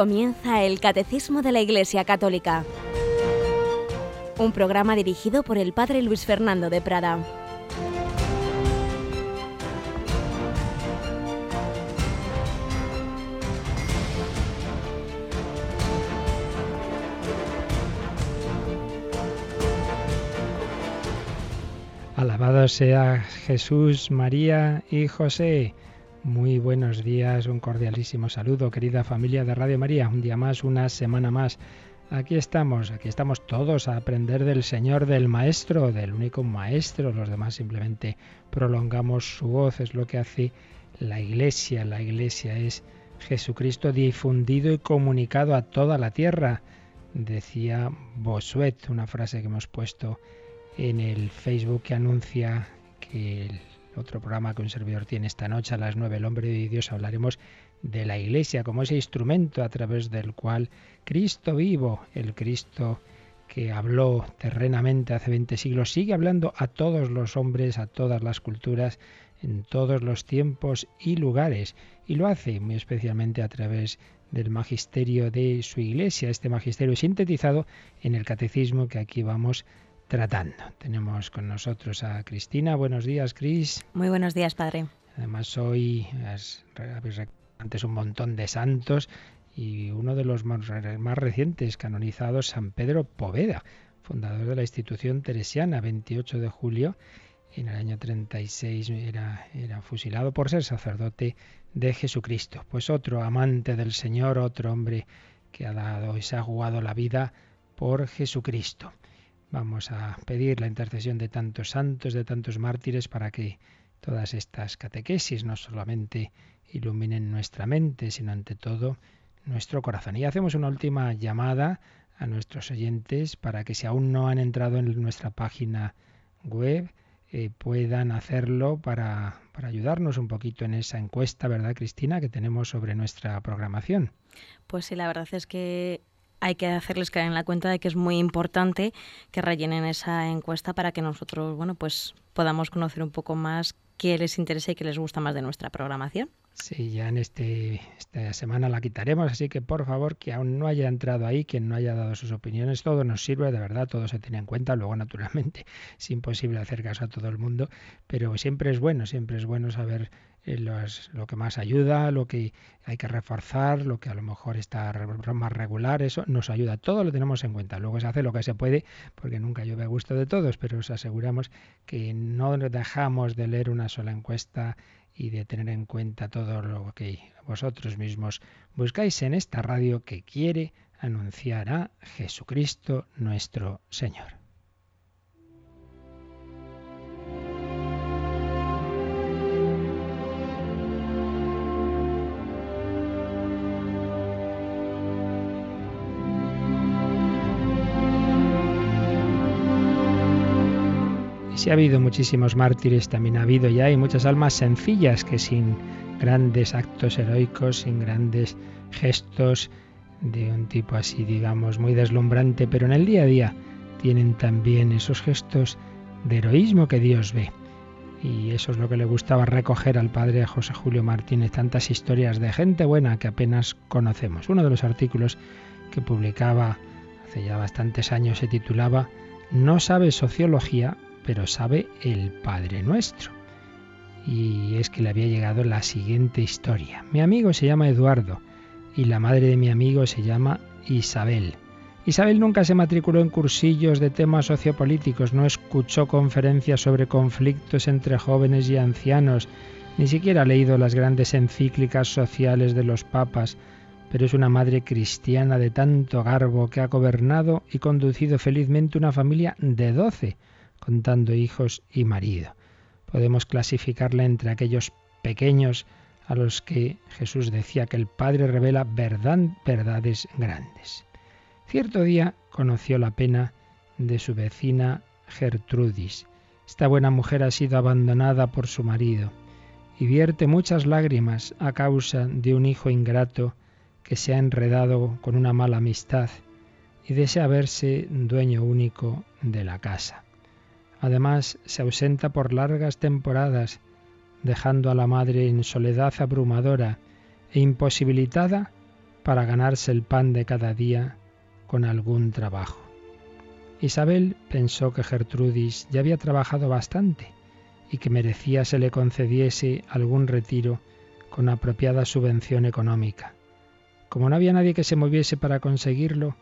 Comienza el Catecismo de la Iglesia Católica, un programa dirigido por el Padre Luis Fernando de Prada. Alabado sea Jesús, María y José. Muy buenos días, un cordialísimo saludo, querida familia de Radio María. Un día más, una semana más. Aquí estamos, aquí estamos todos a aprender del Señor, del Maestro, del único Maestro. Los demás simplemente prolongamos su voz, es lo que hace la Iglesia. La Iglesia es Jesucristo difundido y comunicado a toda la tierra. Decía Bosuet, una frase que hemos puesto en el Facebook que anuncia que el otro programa que un servidor tiene esta noche a las nueve, el hombre de Dios, hablaremos de la Iglesia como ese instrumento a través del cual Cristo vivo, el Cristo que habló terrenamente hace 20 siglos, sigue hablando a todos los hombres, a todas las culturas, en todos los tiempos y lugares. Y lo hace muy especialmente a través del magisterio de su Iglesia, este magisterio sintetizado en el catecismo que aquí vamos tratando. Tenemos con nosotros a Cristina. Buenos días, Cris. Muy buenos días, padre. Además, hoy habéis antes un montón de santos y uno de los más, más recientes canonizados, San Pedro Poveda, fundador de la institución teresiana, 28 de julio. En el año 36 era, era fusilado por ser sacerdote de Jesucristo. Pues otro amante del Señor, otro hombre que ha dado y se ha jugado la vida por Jesucristo. Vamos a pedir la intercesión de tantos santos, de tantos mártires, para que todas estas catequesis no solamente iluminen nuestra mente, sino ante todo nuestro corazón. Y hacemos una última llamada a nuestros oyentes para que si aún no han entrado en nuestra página web, eh, puedan hacerlo para, para ayudarnos un poquito en esa encuesta, ¿verdad, Cristina?, que tenemos sobre nuestra programación. Pues sí, la verdad es que hay que hacerles caer en la cuenta de que es muy importante que rellenen esa encuesta para que nosotros, bueno, pues podamos conocer un poco más qué les interesa y qué les gusta más de nuestra programación. Sí, ya en este, esta semana la quitaremos, así que por favor, que aún no haya entrado ahí, quien no haya dado sus opiniones, todo nos sirve, de verdad, todo se tiene en cuenta. Luego, naturalmente, es imposible hacer caso a todo el mundo, pero siempre es bueno, siempre es bueno saber eh, lo que más ayuda, lo que hay que reforzar, lo que a lo mejor está más regular, eso nos ayuda. Todo lo tenemos en cuenta. Luego se hace lo que se puede, porque nunca llueve a gusto de todos, pero os aseguramos que no dejamos de leer una sola encuesta y de tener en cuenta todo lo que vosotros mismos buscáis en esta radio que quiere anunciar a Jesucristo nuestro Señor. Si ha habido muchísimos mártires, también ha habido ya y muchas almas sencillas que sin grandes actos heroicos, sin grandes gestos de un tipo así, digamos, muy deslumbrante, pero en el día a día tienen también esos gestos de heroísmo que Dios ve. Y eso es lo que le gustaba recoger al padre José Julio Martínez, tantas historias de gente buena que apenas conocemos. Uno de los artículos que publicaba hace ya bastantes años se titulaba No sabe sociología, pero sabe el Padre Nuestro. Y es que le había llegado la siguiente historia. Mi amigo se llama Eduardo y la madre de mi amigo se llama Isabel. Isabel nunca se matriculó en cursillos de temas sociopolíticos, no escuchó conferencias sobre conflictos entre jóvenes y ancianos, ni siquiera ha leído las grandes encíclicas sociales de los papas, pero es una madre cristiana de tanto garbo que ha gobernado y conducido felizmente una familia de doce, contando hijos y marido. Podemos clasificarla entre aquellos pequeños a los que Jesús decía que el Padre revela verdades grandes. Cierto día conoció la pena de su vecina Gertrudis. Esta buena mujer ha sido abandonada por su marido y vierte muchas lágrimas a causa de un hijo ingrato que se ha enredado con una mala amistad y desea verse dueño único de la casa. Además, se ausenta por largas temporadas, dejando a la madre en soledad abrumadora e imposibilitada para ganarse el pan de cada día con algún trabajo. Isabel pensó que Gertrudis ya había trabajado bastante y que merecía se le concediese algún retiro con apropiada subvención económica. Como no había nadie que se moviese para conseguirlo,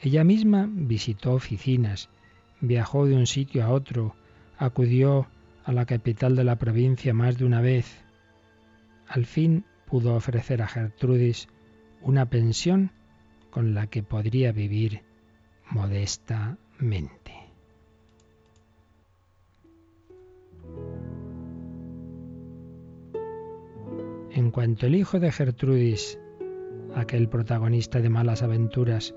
ella misma visitó oficinas, viajó de un sitio a otro, acudió a la capital de la provincia más de una vez. Al fin pudo ofrecer a Gertrudis una pensión con la que podría vivir modestamente. En cuanto el hijo de Gertrudis, aquel protagonista de malas aventuras,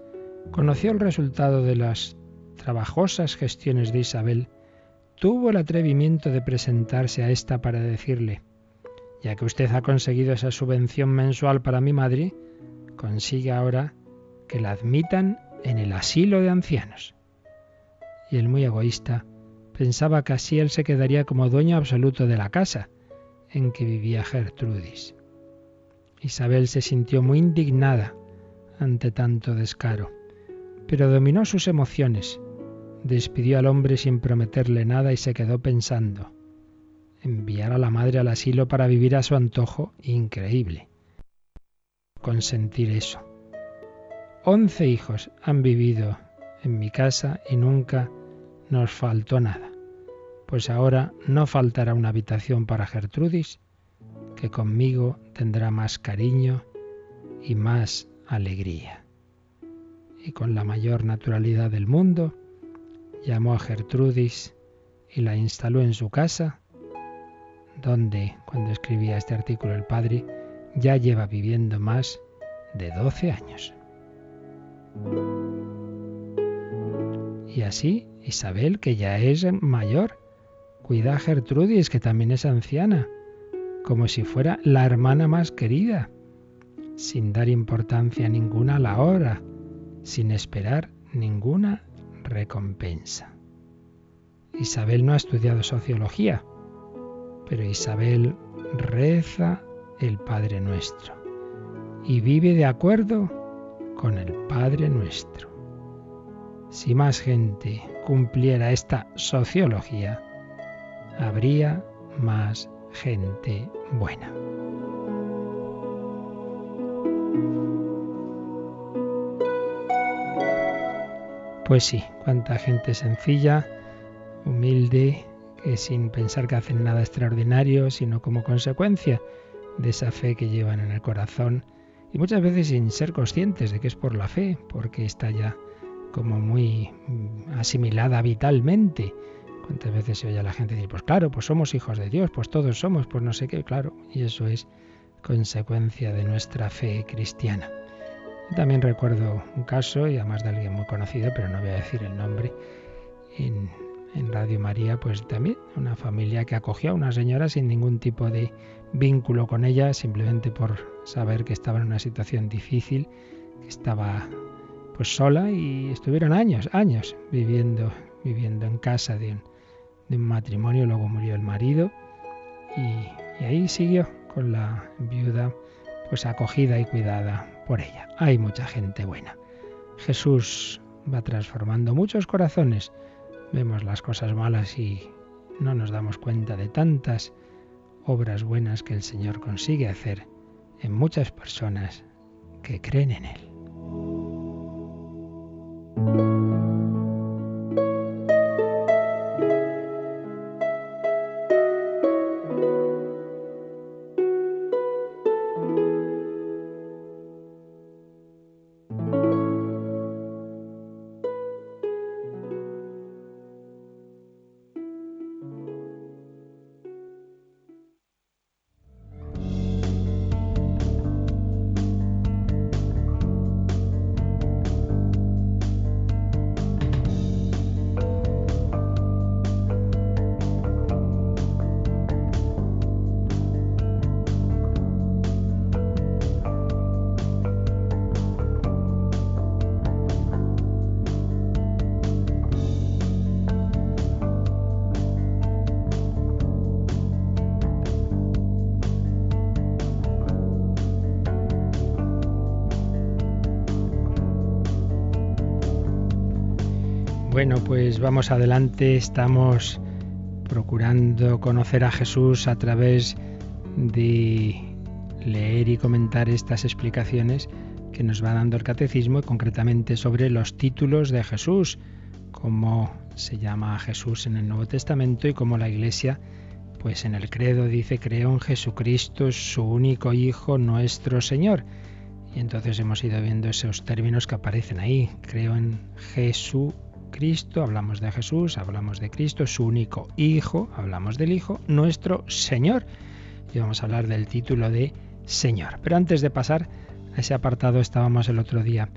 conoció el resultado de las trabajosas gestiones de Isabel, tuvo el atrevimiento de presentarse a ésta para decirle, ya que usted ha conseguido esa subvención mensual para mi madre, consigue ahora que la admitan en el asilo de ancianos. Y el muy egoísta pensaba que así él se quedaría como dueño absoluto de la casa en que vivía Gertrudis. Isabel se sintió muy indignada ante tanto descaro, pero dominó sus emociones, despidió al hombre sin prometerle nada y se quedó pensando. Enviar a la madre al asilo para vivir a su antojo, increíble. Consentir eso. Once hijos han vivido en mi casa y nunca nos faltó nada. Pues ahora no faltará una habitación para Gertrudis, que conmigo tendrá más cariño y más alegría. Y con la mayor naturalidad del mundo, llamó a Gertrudis y la instaló en su casa, donde, cuando escribía este artículo el padre, ya lleva viviendo más de 12 años. Y así, Isabel, que ya es mayor, cuida a Gertrudis, que también es anciana, como si fuera la hermana más querida, sin dar importancia ninguna a la hora, sin esperar ninguna recompensa. Isabel no ha estudiado sociología, pero Isabel reza el Padre Nuestro y vive de acuerdo con el Padre Nuestro. Si más gente cumpliera esta sociología, habría más gente buena. Pues sí, cuánta gente sencilla, humilde, que sin pensar que hacen nada extraordinario, sino como consecuencia de esa fe que llevan en el corazón y muchas veces sin ser conscientes de que es por la fe, porque está ya como muy mm, asimilada vitalmente. ¿Cuántas veces se oye a la gente decir, pues claro, pues somos hijos de Dios, pues todos somos, pues no sé qué, claro, y eso es consecuencia de nuestra fe cristiana. También recuerdo un caso, y además de alguien muy conocido, pero no voy a decir el nombre, en, Radio María, pues también una familia que acogió a una señora sin ningún tipo de vínculo con ella, simplemente por saber que estaba en una situación difícil, que estaba pues sola y estuvieron años, años viviendo, viviendo en casa de un, de un matrimonio, luego murió el marido y, y ahí siguió con la viuda pues acogida y cuidada por ella. Hay mucha gente buena. Jesús va transformando muchos corazones. Vemos las cosas malas y no nos damos cuenta de tantas obras buenas que el Señor consigue hacer en muchas personas que creen en Él. Pues vamos adelante, estamos procurando conocer a Jesús a través de leer y comentar estas explicaciones que nos va dando el catecismo, concretamente sobre los títulos de Jesús, cómo se llama a Jesús en el Nuevo Testamento y cómo la Iglesia, pues en el credo dice, creo en Jesucristo, su único Hijo, nuestro Señor. Y entonces hemos ido viendo esos términos que aparecen ahí. Creo en Jesús Cristo, hablamos de Jesús, hablamos de Cristo, su único Hijo, hablamos del Hijo, nuestro Señor. Y vamos a hablar del título de Señor. Pero antes de pasar a ese apartado, estábamos el otro día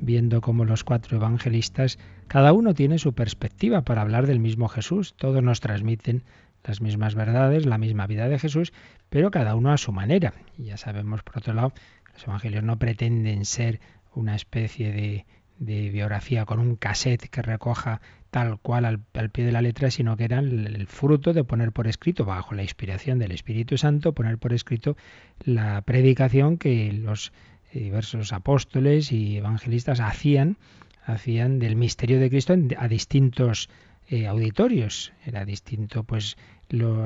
viendo cómo los cuatro evangelistas, cada uno tiene su perspectiva para hablar del mismo Jesús. Todos nos transmiten las mismas verdades, la misma vida de Jesús, pero cada uno a su manera. Y ya sabemos, por otro lado, los evangelios no pretenden ser una especie de de biografía con un cassette que recoja tal cual al, pie de la letra, sino que eran el, fruto de poner por escrito, bajo la inspiración del Espíritu Santo, poner por escrito la predicación que los diversos apóstoles y evangelistas hacían, hacían del misterio de Cristo a distintos eh, auditorios. Era distinto, pues,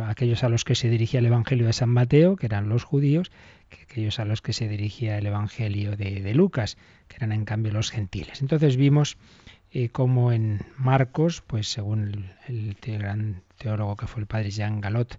aquellos a los que se dirigía el Evangelio de San Mateo, que eran los judíos, que aquellos a los que se dirigía el Evangelio de, Lucas, que eran en cambio los gentiles. Entonces vimos eh, cómo en Marcos, pues según el, gran teólogo que fue el padre Jean Galot,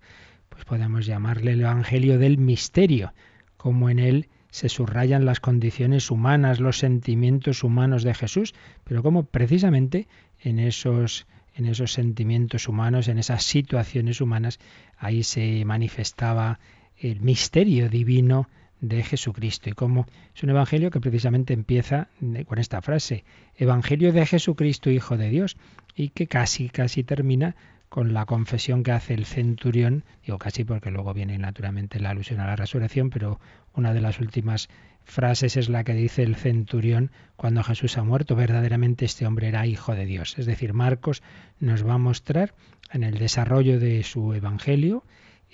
pues podemos llamarle el Evangelio del misterio, como en él se subrayan las condiciones humanas, los sentimientos humanos de Jesús, pero como precisamente en esos en esos sentimientos humanos, en esas situaciones humanas, ahí se manifestaba el misterio divino de Jesucristo y cómo es un evangelio que precisamente empieza con esta frase, Evangelio de Jesucristo, Hijo de Dios, y que casi, casi termina con la confesión que hace el centurión, digo casi porque luego viene naturalmente la alusión a la resurrección, pero una de las últimas frases es la que dice el centurión cuando Jesús ha muerto, verdaderamente este hombre era hijo de Dios. Es decir, Marcos nos va a mostrar en el desarrollo de su evangelio,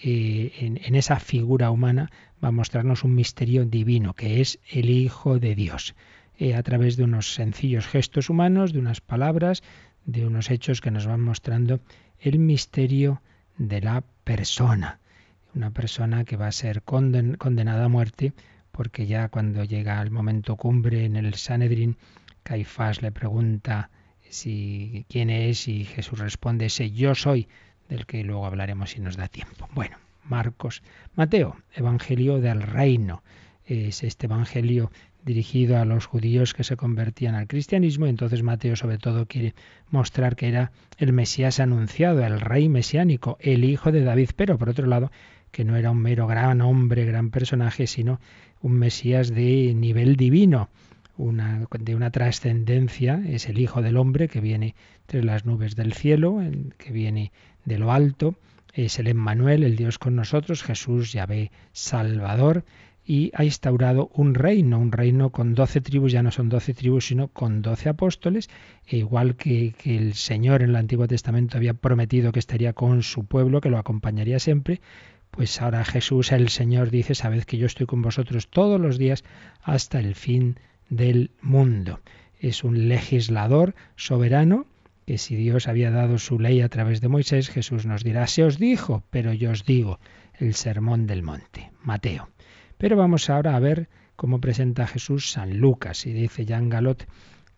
en, esa figura humana va a mostrarnos un misterio divino, que es el Hijo de Dios, eh, a través de unos sencillos gestos humanos, de unas palabras, de unos hechos que nos van mostrando el misterio de la persona. Una persona que va a ser condenada a muerte, porque ya cuando llega el momento cumbre en el Sanedrín, Caifás le pregunta si quién es y Jesús responde ese yo soy del que luego hablaremos si nos da tiempo. Bueno, Marcos, Mateo, Evangelio del Reino. Es este Evangelio dirigido a los judíos que se convertían al cristianismo, entonces Mateo sobre todo quiere mostrar que era el Mesías anunciado, el rey mesiánico, el hijo de David, pero por otro lado que no era un mero gran hombre, gran personaje, sino un Mesías de nivel divino, de una trascendencia, es el Hijo del Hombre que viene entre las nubes del cielo, que viene de lo alto, es el Emmanuel, el Dios con nosotros, Jesús Yahvé Salvador, y ha instaurado un reino, un reino con doce tribus, ya no son doce tribus, sino con doce apóstoles, e igual que, que, el Señor en el Antiguo Testamento había prometido que estaría con su pueblo, que lo acompañaría siempre, pues ahora Jesús, el Señor, dice, sabed que yo estoy con vosotros todos los días hasta el fin del mundo. Es un legislador soberano que si Dios había dado su ley a través de Moisés, Jesús nos dirá, se os dijo, pero yo os digo, el sermón del monte, Mateo. Pero vamos ahora a ver cómo presenta Jesús San Lucas. Y dice Jean Galot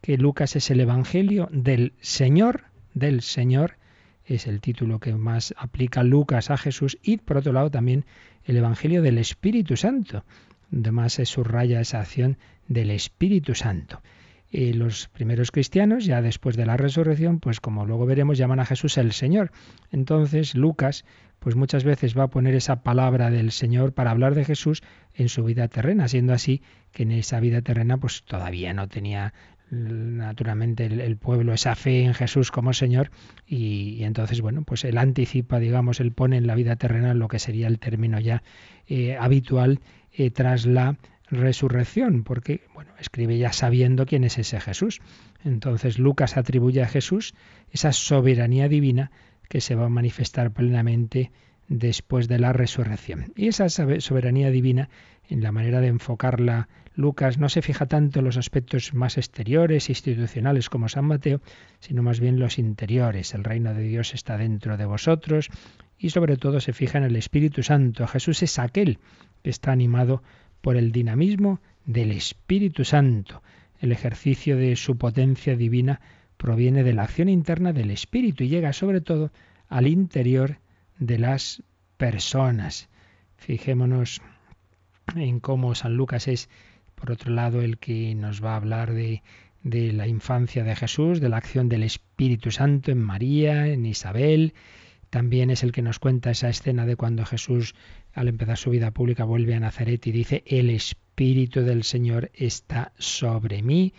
que Lucas es el Evangelio del Señor, del Señor, es el título que más aplica Lucas a Jesús, y por otro lado también el Evangelio del Espíritu Santo, donde más se subraya esa acción del Espíritu Santo. Y los primeros cristianos, ya después de la resurrección, pues como luego veremos, llaman a Jesús el Señor. Entonces Lucas, pues muchas veces va a poner esa palabra del Señor para hablar de Jesús en su vida terrena, siendo así que en esa vida terrena pues todavía no tenía naturalmente el, pueblo esa fe en Jesús como Señor y, entonces bueno pues él anticipa digamos él pone en la vida terrena lo que sería el término ya eh, habitual eh, tras la resurrección, porque bueno, escribe ya sabiendo quién es ese Jesús. Entonces Lucas atribuye a Jesús esa soberanía divina que se va a manifestar plenamente después de la resurrección. Y esa soberanía divina, en la manera de enfocarla Lucas, no se fija tanto en los aspectos más exteriores, institucionales como San Mateo, sino más bien los interiores. El reino de Dios está dentro de vosotros y sobre todo se fija en el Espíritu Santo. Jesús es aquel está animado por el dinamismo del Espíritu Santo. El ejercicio de su potencia divina proviene de la acción interna del Espíritu y llega sobre todo al interior de las personas. Fijémonos en cómo San Lucas es, por otro lado, el que nos va a hablar de, de la infancia de Jesús, de la acción del Espíritu Santo en María, en Isabel. También es el que nos cuenta esa escena de cuando Jesús, al empezar su vida pública, vuelve a Nazaret y dice, el Espíritu del Señor está sobre mí.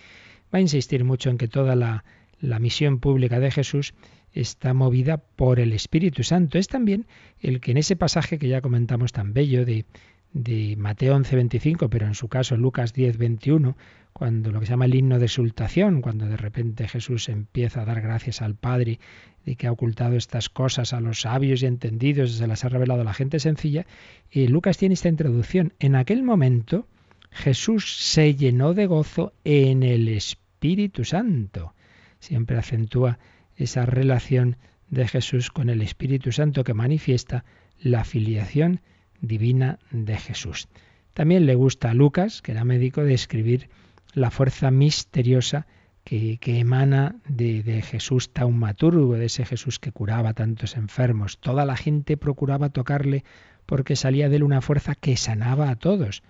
Va a insistir mucho en que toda la, la misión pública de Jesús está movida por el Espíritu Santo. Es también el que en ese pasaje que ya comentamos tan bello de, de Mateo 11:25, pero en su caso Lucas 10:21, cuando lo que se llama el himno de exultación, cuando de repente Jesús empieza a dar gracias al Padre de que ha ocultado estas cosas a los sabios y entendidos, se las ha revelado a la gente sencilla, y Lucas tiene esta introducción. En aquel momento Jesús se llenó de gozo en el Espíritu Santo. Siempre acentúa esa relación de Jesús con el Espíritu Santo que manifiesta la filiación divina de Jesús. También le gusta a Lucas, que era médico, describir la fuerza misteriosa que, emana de, de, Jesús taumaturgo, de ese Jesús que curaba a tantos enfermos. Toda la gente procuraba tocarle porque salía de él una fuerza que sanaba a todos.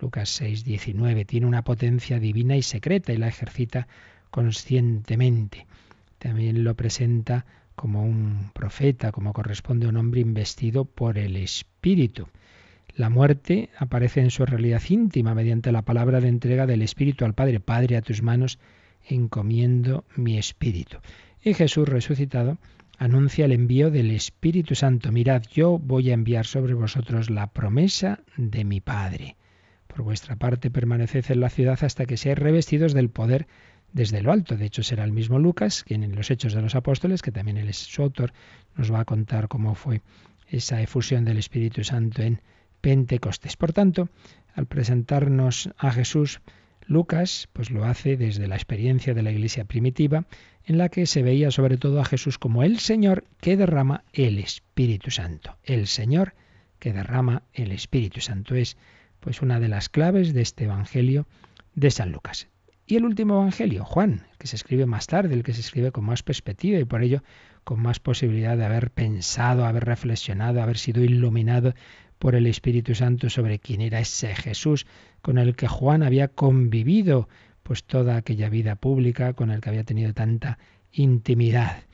Lucas 6, 19 tiene una potencia divina y secreta y la ejercita conscientemente. También lo presenta como un profeta, como corresponde a un hombre investido por el Espíritu. La muerte aparece en su realidad íntima mediante la palabra de entrega del Espíritu al Padre. Padre, a tus manos encomiendo mi Espíritu. Y Jesús resucitado anuncia el envío del Espíritu Santo. Mirad, yo voy a enviar sobre vosotros la promesa de mi Padre. Por vuestra parte permaneced en la ciudad hasta que seáis revestidos del poder desde lo alto. De hecho, será el mismo Lucas, quien en los Hechos de los Apóstoles, que también él es su autor, nos va a contar cómo fue esa efusión del Espíritu Santo en Pentecostés. Por tanto, al presentarnos a Jesús, Lucas pues lo hace desde la experiencia de la iglesia primitiva, en la que se veía sobre todo a Jesús como el Señor que derrama el Espíritu Santo. El Señor que derrama el Espíritu Santo es pues una de las claves de este evangelio de San Lucas. Y el último Evangelio, Juan, que se escribe más tarde, el que se escribe con más perspectiva y por ello con más posibilidad de haber pensado, haber reflexionado, haber sido iluminado por el Espíritu Santo sobre quién era ese Jesús con el que Juan había convivido pues toda aquella vida pública, con el que había tenido tanta intimidad.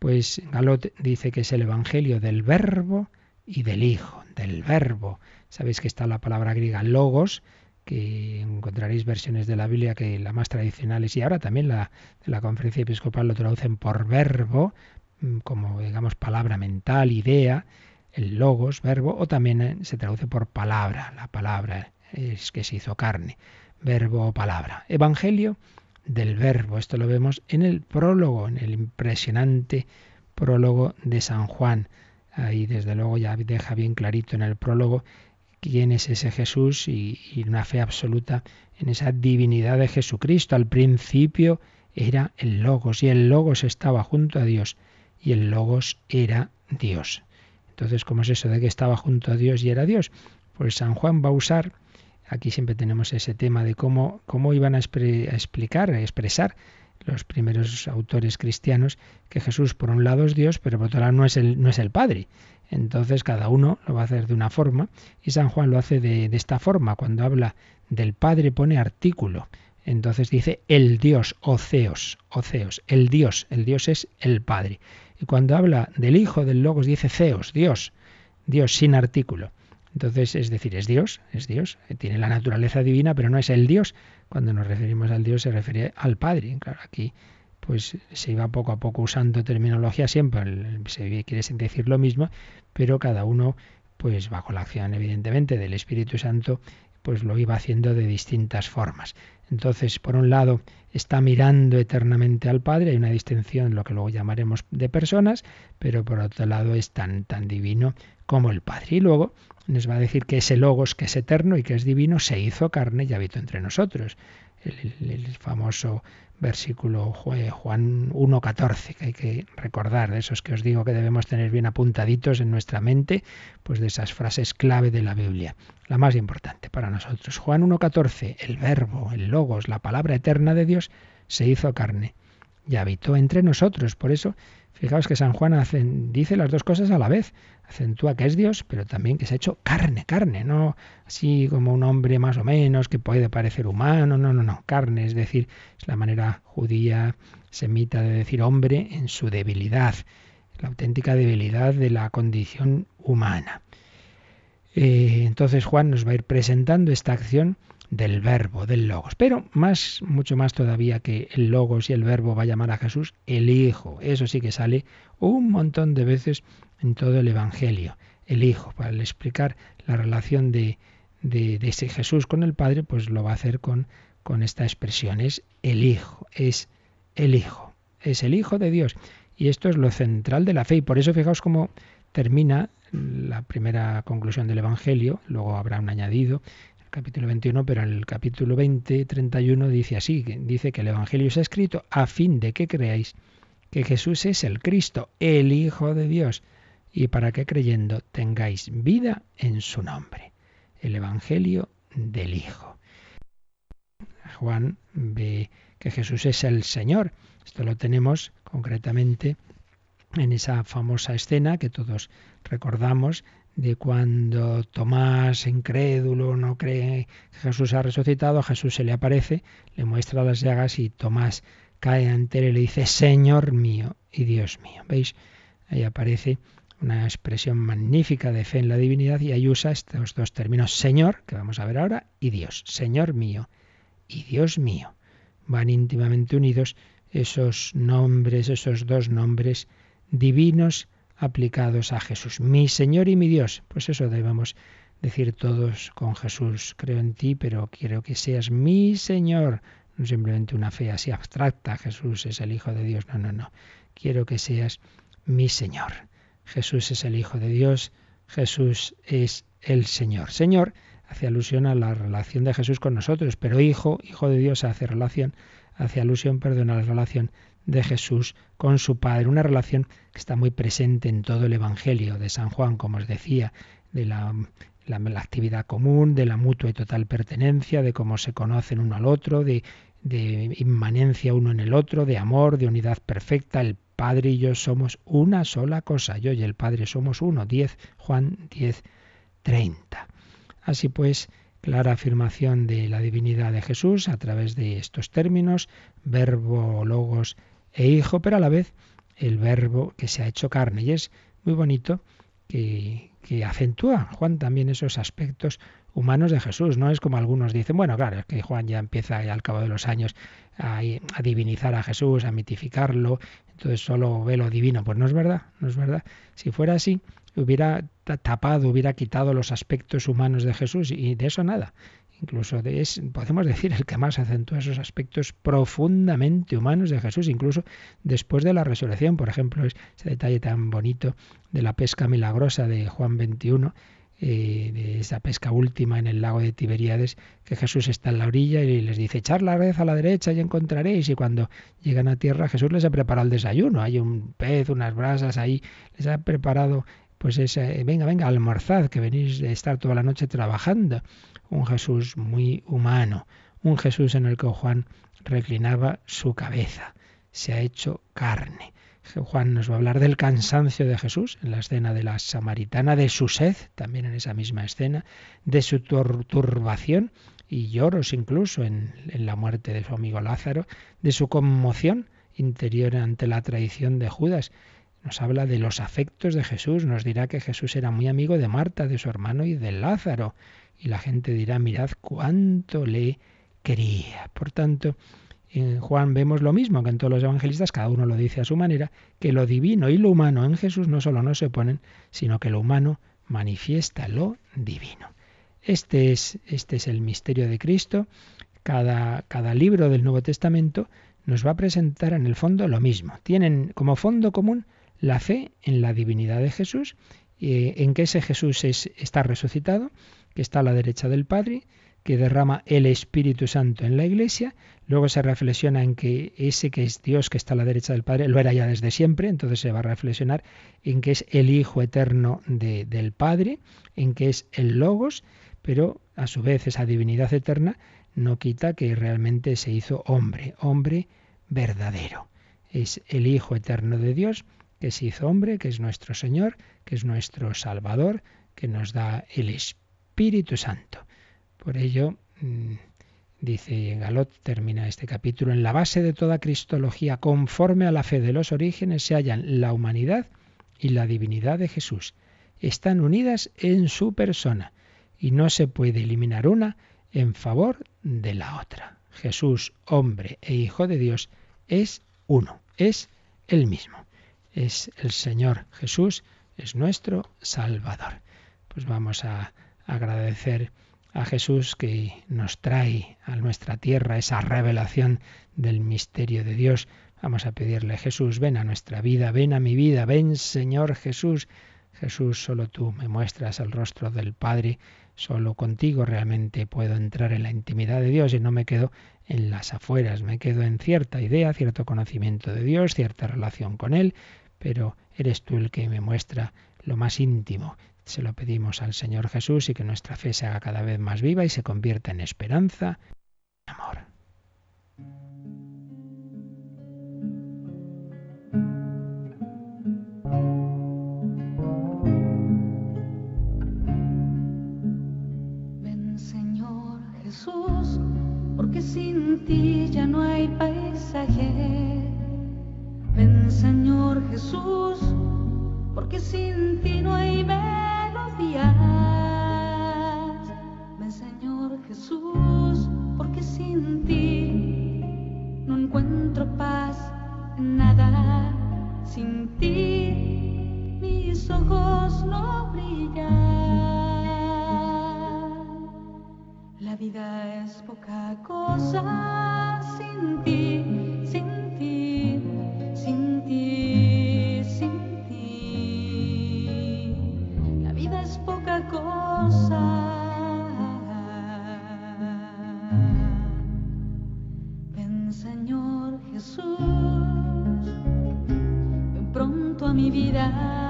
Pues Galot dice que es el Evangelio del Verbo y del Hijo, del Verbo. Sabéis que está la palabra griega logos, que encontraréis versiones de la Biblia que la más tradicionales y ahora también la de la conferencia episcopal lo traducen por verbo, mm, como digamos palabra mental, idea, el logos, verbo, o también eh, se traduce por palabra, la palabra es que se hizo carne, verbo o palabra. Evangelio del verbo, esto lo vemos en el prólogo, en el impresionante prólogo de San Juan. Ahí desde luego ya deja bien clarito en el prólogo quién es ese Jesús y, una fe absoluta en esa divinidad de Jesucristo. Al principio era el Logos y el Logos estaba junto a Dios y el Logos era Dios. Entonces, ¿cómo es eso de que estaba junto a Dios y era Dios? Pues San Juan va a usar, aquí siempre tenemos ese tema de cómo, cómo iban a, explicar, a expresar los primeros autores cristianos que Jesús por un lado es Dios, pero por otro lado no es el, no es el Padre. Entonces cada uno lo va a hacer de una forma y San Juan lo hace de, esta forma. Cuando habla del Padre pone artículo. Entonces dice el Dios, Oceos, Oceos, el Dios, el Dios es el Padre. Y cuando habla del Hijo del Logos dice Ceos, Dios, Dios sin artículo. Entonces, es decir, es Dios, es Dios, tiene la naturaleza divina, pero no es el Dios. Cuando nos referimos al Dios se refiere al Padre. Claro, aquí pues se iba poco a poco usando terminología siempre, se quiere decir lo mismo, pero cada uno, pues bajo la acción evidentemente del Espíritu Santo, pues lo iba haciendo de distintas formas. Entonces, por un lado, está mirando eternamente al Padre, hay una distinción lo que luego llamaremos de personas, pero por otro lado es tan, tan divino como el Padre. Y luego nos va a decir que ese Logos, que es eterno y que es divino, se hizo carne y habitó entre nosotros. El, famoso versículo Juan 1.14, que hay que recordar, de esos que os digo que debemos tener bien apuntaditos en nuestra mente, pues de esas frases clave de la Biblia, la más importante para nosotros. Juan 1.14, el verbo, el logos, la palabra eterna de Dios, se hizo carne y habitó entre nosotros. Por eso Fijaos que San Juan dice las dos cosas a la vez. Acentúa que es Dios, pero también que se ha hecho carne, carne, no así como un hombre más o menos que puede parecer humano, no, no, no, carne, es decir, es la manera judía semita de decir hombre en su debilidad, la auténtica debilidad de la condición humana. Eh, entonces Juan nos va a ir presentando esta acción del verbo, del logos. Pero más, mucho más todavía que el logos y el verbo va a llamar a Jesús el Hijo. Eso sí que sale un montón de veces en todo el Evangelio. El Hijo, para explicar la relación de, de, ese Jesús con el Padre, pues lo va a hacer con, con esta expresión. Es el Hijo, es el Hijo, es el Hijo de Dios. Y esto es lo central de la fe. Y por eso fijaos cómo termina la primera conclusión del Evangelio, luego habrá un añadido, capítulo 21, pero en el capítulo 20, 31 dice así, dice que el Evangelio ha escrito a fin de que creáis que Jesús es el Cristo, el Hijo de Dios, y para que creyendo tengáis vida en su nombre. El Evangelio del Hijo. Juan ve que Jesús es el Señor. Esto lo tenemos concretamente en esa famosa escena que todos recordamos de cuando Tomás, incrédulo, no cree que Jesús ha resucitado, Jesús se le aparece, le muestra las llagas y Tomás cae ante él y le dice, Señor mío y Dios mío. ¿Veis? Ahí aparece una expresión magnífica de fe en la divinidad y ahí usa estos dos términos, Señor, que vamos a ver ahora, y Dios, Señor mío y Dios mío. Van íntimamente unidos esos nombres, esos dos nombres divinos aplicados a Jesús. Mi Señor y mi Dios. Pues eso debemos decir todos con Jesús. Creo en ti, pero quiero que seas mi Señor. No simplemente una fe así abstracta. Jesús es el Hijo de Dios. No, no, no. Quiero que seas mi Señor. Jesús es el Hijo de Dios. Jesús es el Señor. Señor hace alusión a la relación de Jesús con nosotros, pero Hijo, Hijo de Dios hace relación, hace alusión, perdón, a la relación de Jesús con su Padre, una relación que está muy presente en todo el Evangelio de San Juan, como os decía, de la, actividad común, de la mutua y total pertenencia, de cómo se conocen uno al otro, de, de inmanencia uno en el otro, de amor, de unidad perfecta. El Padre y yo somos una sola cosa. Yo y el Padre somos uno. 10 Juan 10, 30. Así pues, clara afirmación de la divinidad de Jesús a través de estos términos, verbo, logos e hijo, pero a la vez el verbo que se ha hecho carne. Y es muy bonito que, que acentúa Juan también esos aspectos humanos de Jesús. No es como algunos dicen, bueno, claro, es que Juan ya empieza al cabo de los años a, a, divinizar a Jesús, a mitificarlo, entonces solo ve lo divino. Pues no es verdad, no es verdad. Si fuera así, hubiera tapado, hubiera quitado los aspectos humanos de Jesús y de eso nada incluso es, podemos decir, el que más acentúa esos aspectos profundamente humanos de Jesús, incluso después de la resurrección. Por ejemplo, ese detalle tan bonito de la pesca milagrosa de Juan 21, de esa pesca última en el lago de Tiberíades, que Jesús está en la orilla y les dice, echar la red a la derecha y encontraréis. Y cuando llegan a tierra, Jesús les ha preparado el desayuno. Hay un pez, unas brasas ahí, les ha preparado pues ese, venga, venga, almorzad, que venís de estar toda la noche trabajando un Jesús muy humano, un Jesús en el que Juan reclinaba su cabeza, se ha hecho carne. Juan nos va a hablar del cansancio de Jesús en la escena de la samaritana, de su sed, también en esa misma escena, de su turbación y lloros incluso en, en la muerte de su amigo Lázaro, de su conmoción interior ante la traición de Judas. Nos habla de los afectos de Jesús, nos dirá que Jesús era muy amigo de Marta, de su hermano y de Lázaro y la gente dirá, mirad cuánto le quería. Por tanto, en Juan vemos lo mismo que en todos los evangelistas, cada uno lo dice a su manera, que lo divino y lo humano en Jesús no solo no se oponen, sino que lo humano manifiesta lo divino. Este es, este es el misterio de Cristo. Cada, cada libro del Nuevo Testamento nos va a presentar en el fondo lo mismo. Tienen como fondo común la fe en la divinidad de Jesús, eh, en que ese Jesús es, está resucitado, que está a la derecha del Padre, que derrama el Espíritu Santo en la Iglesia, luego se reflexiona en que ese que es Dios que está a la derecha del Padre lo era ya desde siempre, entonces se va a reflexionar en que es el Hijo eterno del Padre, en que es el Logos, pero a su vez esa divinidad eterna no quita que realmente se hizo hombre, hombre verdadero. Es el Hijo eterno de Dios que se hizo hombre, que es nuestro Señor, que es nuestro Salvador, que nos da el Espíritu Santo. Por ello, mm, dice Galot, termina este capítulo, en la base de toda cristología, conforme a la fe de los orígenes, se hallan la humanidad y la divinidad de Jesús. Están unidas en su persona y no se puede eliminar una en favor de la otra. Jesús, hombre e Hijo de Dios, es uno, es el mismo. Es el Señor Jesús, es nuestro Salvador. Pues vamos a agradecer a Jesús que nos trae a nuestra tierra esa revelación del misterio de Dios. Vamos a pedirle, Jesús, ven a nuestra vida, ven a mi vida, ven Señor Jesús. Jesús, solo tú me muestras el rostro del Padre, solo contigo realmente puedo entrar en la intimidad de Dios y no me quedo en las afueras, me quedo en cierta idea, cierto conocimiento de Dios, cierta relación con Él, pero eres tú el que me muestra lo más íntimo se lo pedimos al Señor Jesús y que nuestra fe se haga cada vez más viva y se convierta en esperanza y amor. Ven Señor Jesús, porque sin ti ya no hay paisaje. Ven Señor Jesús, porque sin ti no hay Ven Señor Jesús, porque sin ti no encuentro paz en nada. Sin ti mis ojos no brillan. La vida es poca cosa sin ti, Ven Señor Jesús, ven pronto a mi vida.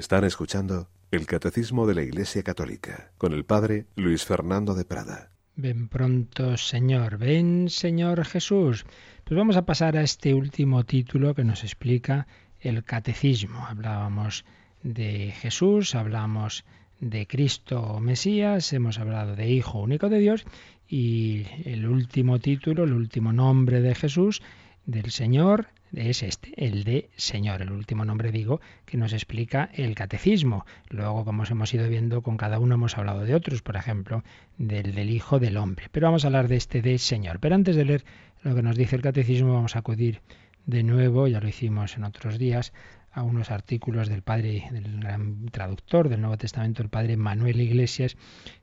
Están escuchando el Catecismo de la Iglesia Católica con el Padre Luis Fernando de Prada. Ven pronto, Señor, ven, Señor Jesús. Pues vamos a pasar a este último título que nos explica el catecismo. Hablábamos de Jesús, hablamos de Cristo Mesías, hemos hablado de Hijo único de Dios y el último título, el último nombre de Jesús, del Señor, es este, el de Señor, el último nombre digo que nos explica el catecismo. Luego, como hemos ido viendo, con cada uno hemos hablado de otros, por ejemplo, del, del Hijo del Hombre. Pero vamos a hablar de este de Señor. Pero antes de leer lo que nos dice el catecismo, vamos a acudir de nuevo, ya lo hicimos en otros días, a unos artículos del padre, del gran traductor del Nuevo Testamento, el padre Manuel Iglesias,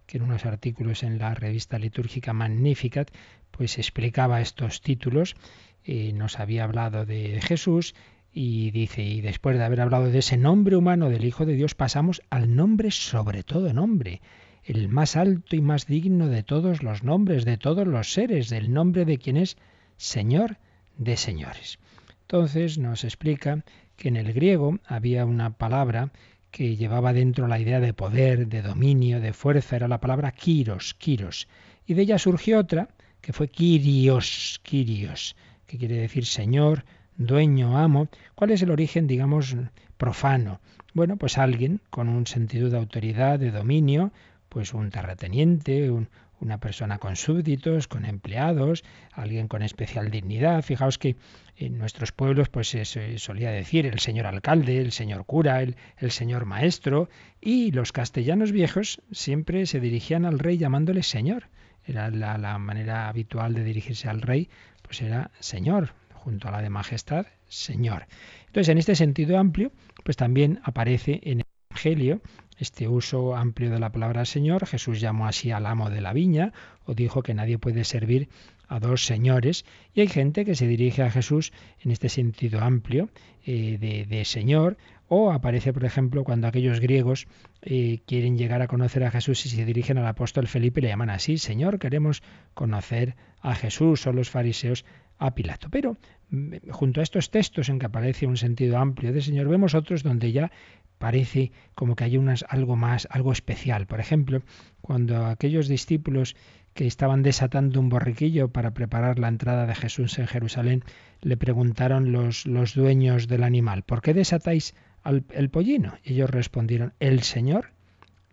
que en unos artículos en la revista litúrgica Magnificat, pues explicaba estos títulos, y nos había hablado de Jesús, y dice, y después de haber hablado de ese nombre humano del Hijo de Dios, pasamos al nombre sobre todo nombre, el más alto y más digno de todos los nombres, de todos los seres, del nombre de quien es Señor de señores. Entonces nos explica que en el griego había una palabra que llevaba dentro la idea de poder, de dominio, de fuerza, era la palabra kiros, kiros. Y de ella surgió otra, que fue Kyrios, Kyrios, que quiere decir Señor, dueño, amo. ¿Cuál es el origen, digamos, profano? Bueno, pues alguien con un sentido de autoridad, de dominio, pues un terrateniente, una persona con súbditos, con empleados, alguien con especial dignidad. Fijaos que en nuestros pueblos pues se solía decir el señor alcalde, el señor cura, el, señor maestro, y los castellanos viejos siempre se dirigían al rey llamándole señor. Era la, la manera habitual de dirigirse al rey, pues era señor, junto a la de majestad, señor. Entonces, en este sentido amplio, pues también aparece en el Evangelio este uso amplio de la palabra Señor. Jesús llamó así al amo de la viña o dijo que nadie puede servir a dos señores. Y hay gente que se dirige a Jesús en este sentido amplio eh, de, de, Señor. O aparece, por ejemplo, cuando aquellos griegos eh, quieren llegar a conocer a Jesús y se dirigen al apóstol Felipe y le llaman así, Señor, queremos conocer a Jesús o los fariseos a Pilato. Pero mm, junto a estos textos en que aparece un sentido amplio de Señor, vemos otros donde ya parece como que hay algo más, algo especial. Por ejemplo, cuando aquellos discípulos que estaban desatando un borriquillo para preparar la entrada de Jesús en Jerusalén, le preguntaron los, dueños del animal, ¿por qué desatáis al, el pollino? Ellos respondieron, el Señor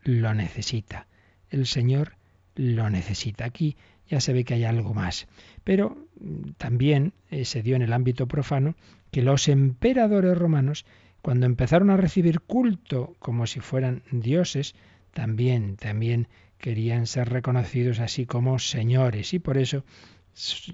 lo necesita. El Señor lo necesita. Aquí ya se ve que hay algo más. Pero mm, también eh, se dio en el ámbito profano que los emperadores romanos cuando empezaron a recibir culto como si fueran dioses, también, también querían ser reconocidos así como señores. Y por eso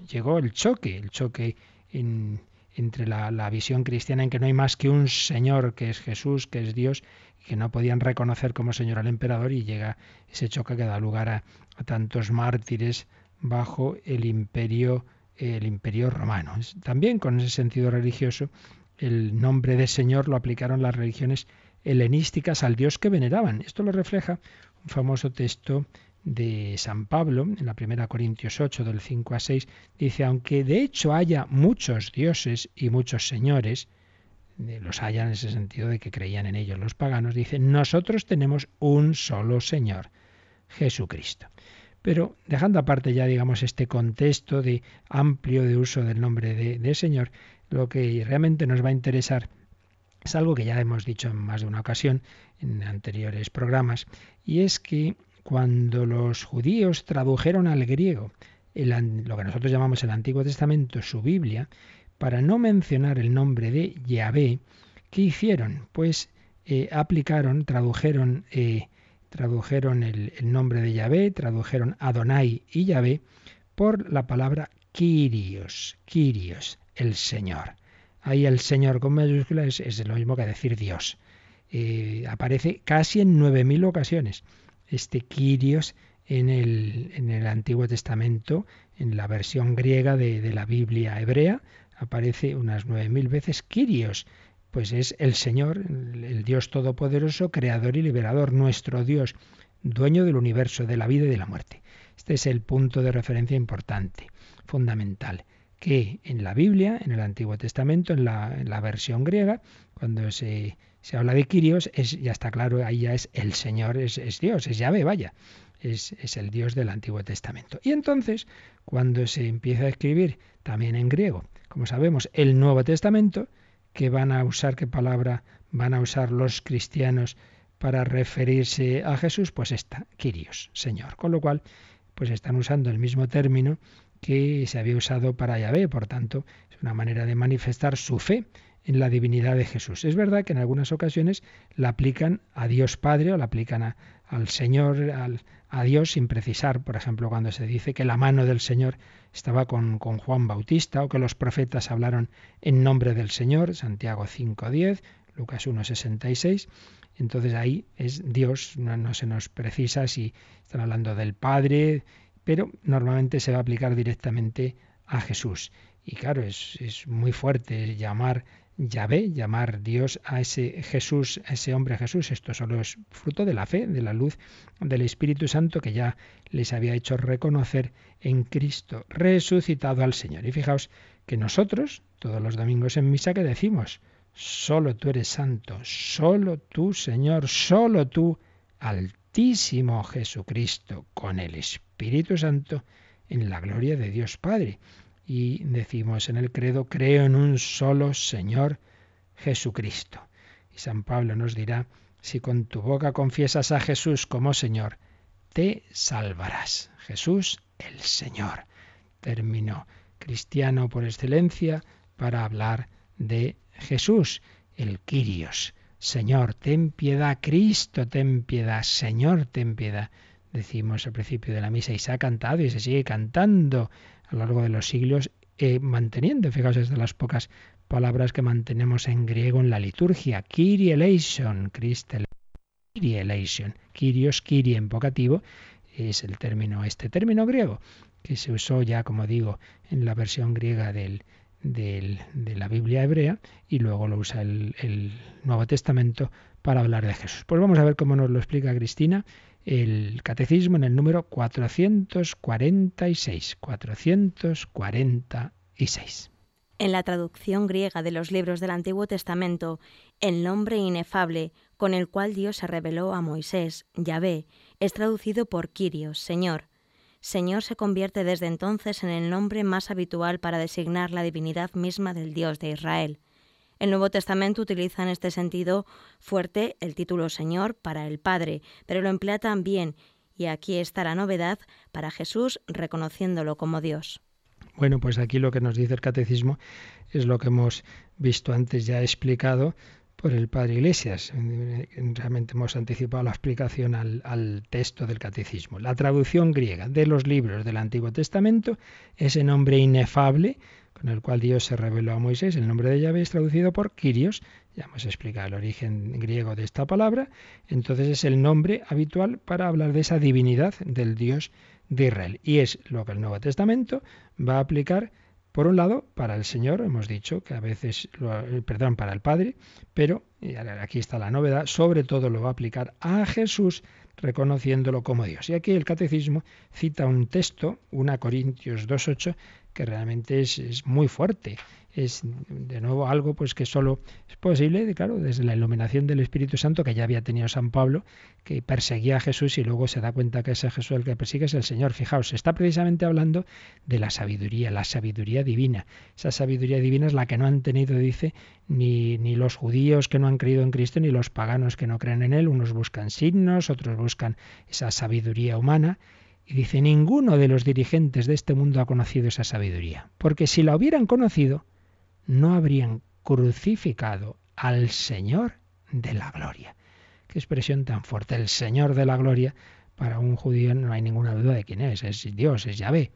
llegó el choque, el choque entre la, la, visión cristiana en que no hay más que un Señor, que es Jesús, que es Dios, que no podían reconocer como Señor al emperador, y llega ese choque que da lugar a, a tantos mártires bajo el imperio, el imperio romano. También con ese sentido religioso el nombre de Señor lo aplicaron las religiones helenísticas al Dios que veneraban. Esto lo refleja un famoso texto de San Pablo, en la primera Corintios 8, del 5 a 6, dice, aunque de hecho haya muchos dioses y muchos señores, los haya en ese sentido de que creían en ellos los paganos, dice, nosotros tenemos un solo Señor, Jesucristo. Pero dejando aparte ya, digamos, este contexto de amplio de uso del nombre de Señor, lo que realmente nos va a interesar es algo que ya hemos dicho en más de una ocasión en anteriores programas, y es que cuando los judíos tradujeron al griego lo que nosotros llamamos el Antiguo Testamento, su Biblia, para no mencionar el nombre de Yahvé, ¿qué hicieron? Pues eh, aplicaron, tradujeron, eh, tradujeron el, el, nombre de Yahvé, tradujeron Adonai y Yahvé por la palabra Kyrios, Kyrios, el Señor. Ahí el Señor con mayúsculas es, lo mismo que decir Dios. Eh, aparece casi en 9.000 ocasiones este Kyrios en el, en el, Antiguo Testamento, en la versión griega de, de la Biblia hebrea, aparece unas 9.000 veces Kyrios. Pues es el Señor, el Dios Todopoderoso, Creador y Liberador, nuestro Dios, dueño del universo, de la vida y de la muerte. Este es el punto de referencia importante, fundamental que en la Biblia, en el Antiguo Testamento, en la, versión griega, cuando se, habla de Quirios, es, ya está claro, ahí ya es el Señor, es, Dios, es Yahvé, vaya, es, el Dios del Antiguo Testamento. Y entonces, cuando se empieza a escribir también en griego como sabemos, el Nuevo Testamento, que van a usar, qué palabra van a usar los cristianos para referirse a Jesús, pues esta, Kyrios, Señor. Con lo cual, pues están usando el mismo término que se había usado para Yahvé, por tanto, es una manera de manifestar su fe en la divinidad de Jesús. Es verdad que en algunas ocasiones la aplican a Dios Padre o la aplican al Señor, al, a Dios sin precisar, por ejemplo, cuando se dice que la mano del Señor estaba con, con Juan Bautista o que los profetas hablaron en nombre del Señor, Santiago 5.10, Lucas 1.66. Entonces ahí es Dios, no, se nos precisa si están hablando del Padre, pero normalmente se va a aplicar directamente a Jesús. Y claro, es, es muy fuerte llamar Yahvé, llamar Dios a ese Jesús, a ese hombre Jesús. Esto solo es fruto de la fe, de la luz del Espíritu Santo que ya les había hecho reconocer en Cristo resucitado al Señor. Y fijaos que nosotros, todos los domingos en misa, que decimos, solo tú eres santo, solo tú, Señor, solo tú, Altísimo Jesucristo, con el Espíritu Santo, en la gloria de Dios Padre y decimos en el credo, creo en un solo Señor Jesucristo. Y San Pablo nos dirá, si con tu boca confiesas a Jesús como Señor, te salvarás. Jesús el Señor. Término cristiano por excelencia para hablar de Jesús, el Quirios. Señor, ten piedad, Cristo, ten piedad, Señor, ten piedad. Decimos al principio de la misa y se ha cantado y se sigue cantando a lo largo de los siglos, eh, manteniendo, fijaos, es de las pocas palabras que mantenemos en griego en la liturgia. Kyrie eleison, Christe Kyrie eleison. Kyrios, Kyrie en vocativo, es el término, este término griego, que se usó ya, como digo, en la versión griega del, del, de la Biblia hebrea y luego lo usa el, el Nuevo Testamento para hablar de Jesús. Pues vamos a ver cómo nos lo explica Cristina el catecismo en el número 446. 446. En la traducción griega de los libros del Antiguo Testamento, el nombre inefable con el cual Dios se reveló a Moisés, Yahvé, es traducido por Kyrios, Señor. Señor se convierte desde entonces en el nombre más habitual para designar la divinidad misma del Dios de Israel. El Nuevo Testamento utiliza en este sentido fuerte el título Señor para el Padre, pero lo emplea también, y aquí está la novedad, para Jesús reconociéndolo como Dios. Bueno, pues aquí lo que nos dice el catecismo es lo que hemos visto antes ya explicado por el Padre Iglesias. Realmente hemos anticipado la explicación al, al, texto del catecismo. La traducción griega de los libros del Antiguo Testamento, ese nombre inefable con el cual Dios se reveló a Moisés. El nombre de Yahvé es traducido por Kyrios, ya hemos explicado el origen griego de esta palabra, entonces es el nombre habitual para hablar de esa divinidad del Dios de Israel. Y es lo que el Nuevo Testamento va a aplicar, por un lado, para el Señor, hemos dicho que a veces, eh, perdón, para el Padre, pero, aquí está la novedad, sobre todo lo va a aplicar a Jesús, reconociéndolo como Dios. Y aquí el Catecismo cita un texto, 1 Corintios 2.8, que realmente es, es, muy fuerte. Es de nuevo algo pues que solo es posible, claro, desde la iluminación del Espíritu Santo que ya había tenido San Pablo, que perseguía a Jesús y luego se da cuenta que ese Jesús el que persigue es el Señor. Fijaos, está precisamente hablando de la sabiduría, la sabiduría divina. Esa sabiduría divina es la que no han tenido, dice, ni, ni los judíos que no han creído en Cristo, ni los paganos que no creen en Él. Unos buscan signos, otros buscan esa sabiduría humana. Y dice, ninguno de los dirigentes de este mundo ha conocido esa sabiduría, porque si la hubieran conocido, no habrían crucificado al Señor de la gloria. Qué expresión tan fuerte, el Señor de la gloria, para un judío no hay ninguna duda de quién es, es Dios, es Yahvé.